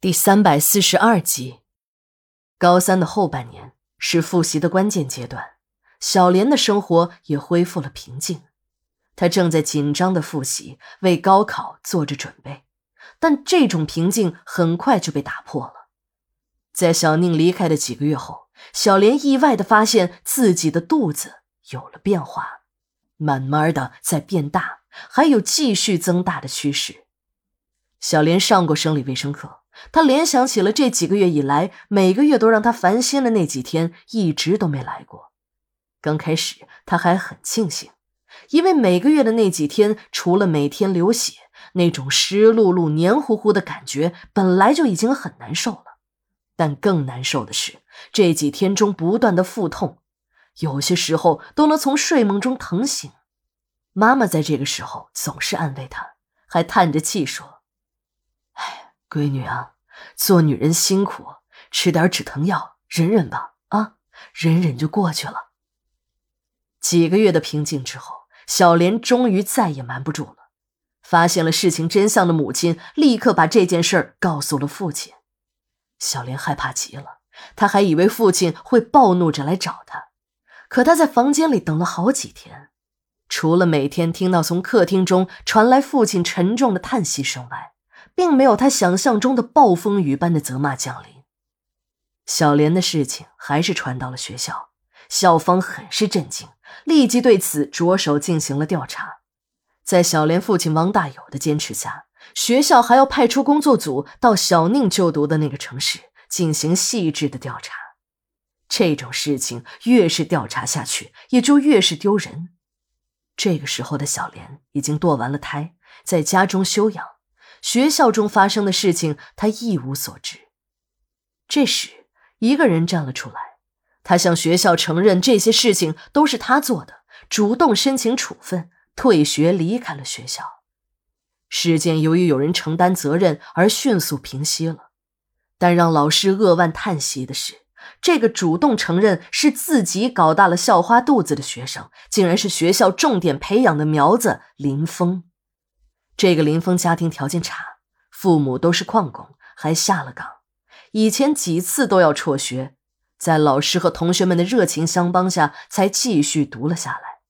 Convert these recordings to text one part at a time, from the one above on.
第三百四十二集，高三的后半年是复习的关键阶段，小莲的生活也恢复了平静。她正在紧张的复习，为高考做着准备。但这种平静很快就被打破了。在小宁离开的几个月后，小莲意外的发现自己的肚子有了变化，慢慢的在变大，还有继续增大的趋势。小莲上过生理卫生课。他联想起了这几个月以来，每个月都让他烦心的那几天，一直都没来过。刚开始他还很庆幸，因为每个月的那几天，除了每天流血，那种湿漉漉、黏糊糊的感觉本来就已经很难受了。但更难受的是，这几天中不断的腹痛，有些时候都能从睡梦中疼醒。妈妈在这个时候总是安慰他，还叹着气说。闺女啊，做女人辛苦，吃点止疼药，忍忍吧，啊，忍忍就过去了。几个月的平静之后，小莲终于再也瞒不住了，发现了事情真相的母亲立刻把这件事告诉了父亲。小莲害怕极了，她还以为父亲会暴怒着来找她，可她在房间里等了好几天，除了每天听到从客厅中传来父亲沉重的叹息声外。并没有他想象中的暴风雨般的责骂降临。小莲的事情还是传到了学校，校方很是震惊，立即对此着手进行了调查。在小莲父亲王大友的坚持下，学校还要派出工作组到小宁就读的那个城市进行细致的调查。这种事情越是调查下去，也就越是丢人。这个时候的小莲已经堕完了胎，在家中休养。学校中发生的事情，他一无所知。这时，一个人站了出来，他向学校承认这些事情都是他做的，主动申请处分、退学，离开了学校。事件由于有人承担责任而迅速平息了，但让老师扼腕叹息的是，这个主动承认是自己搞大了校花肚子的学生，竟然是学校重点培养的苗子林峰。这个林峰家庭条件差，父母都是矿工，还下了岗，以前几次都要辍学，在老师和同学们的热情相帮下，才继续读了下来。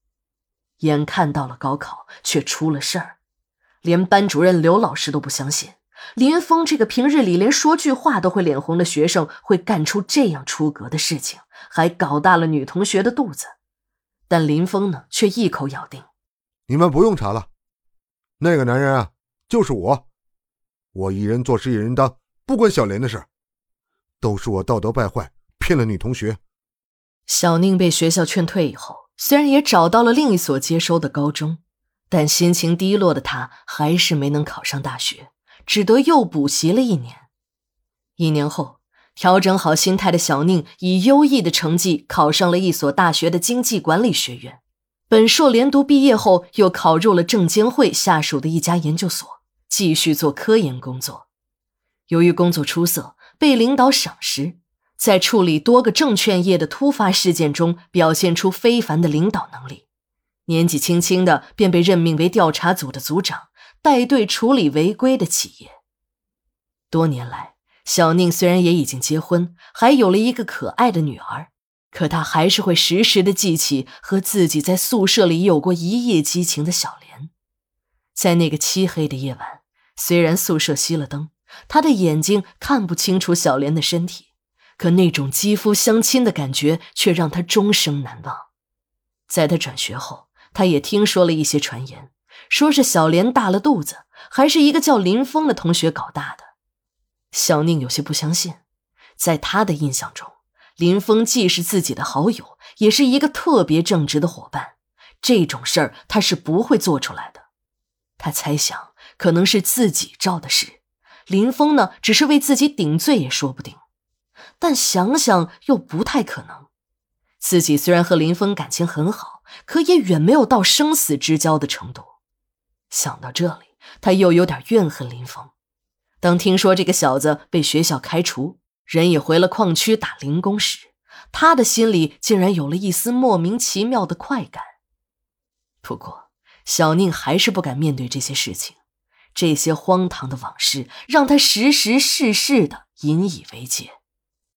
眼看到了高考，却出了事儿，连班主任刘老师都不相信林峰这个平日里连说句话都会脸红的学生会干出这样出格的事情，还搞大了女同学的肚子。但林峰呢，却一口咬定：“你们不用查了。”那个男人啊，就是我，我一人做事一人当，不关小莲的事，都是我道德败坏，骗了女同学。小宁被学校劝退以后，虽然也找到了另一所接收的高中，但心情低落的他还是没能考上大学，只得又补习了一年。一年后，调整好心态的小宁以优异的成绩考上了一所大学的经济管理学院。本硕连读毕业后，又考入了证监会下属的一家研究所，继续做科研工作。由于工作出色，被领导赏识，在处理多个证券业的突发事件中表现出非凡的领导能力。年纪轻轻的便被任命为调查组的组长，带队处理违规的企业。多年来，小宁虽然也已经结婚，还有了一个可爱的女儿。可他还是会时时的记起和自己在宿舍里有过一夜激情的小莲。在那个漆黑的夜晚，虽然宿舍熄了灯，他的眼睛看不清楚小莲的身体，可那种肌肤相亲的感觉却让他终生难忘。在他转学后，他也听说了一些传言，说是小莲大了肚子，还是一个叫林峰的同学搞大的。小宁有些不相信，在他的印象中。林峰既是自己的好友，也是一个特别正直的伙伴。这种事儿他是不会做出来的。他猜想，可能是自己招的事，林峰呢，只是为自己顶罪也说不定。但想想又不太可能。自己虽然和林峰感情很好，可也远没有到生死之交的程度。想到这里，他又有点怨恨林峰。当听说这个小子被学校开除，人也回了矿区打零工时，他的心里竟然有了一丝莫名其妙的快感。不过，小宁还是不敢面对这些事情。这些荒唐的往事让他时时事事的引以为戒。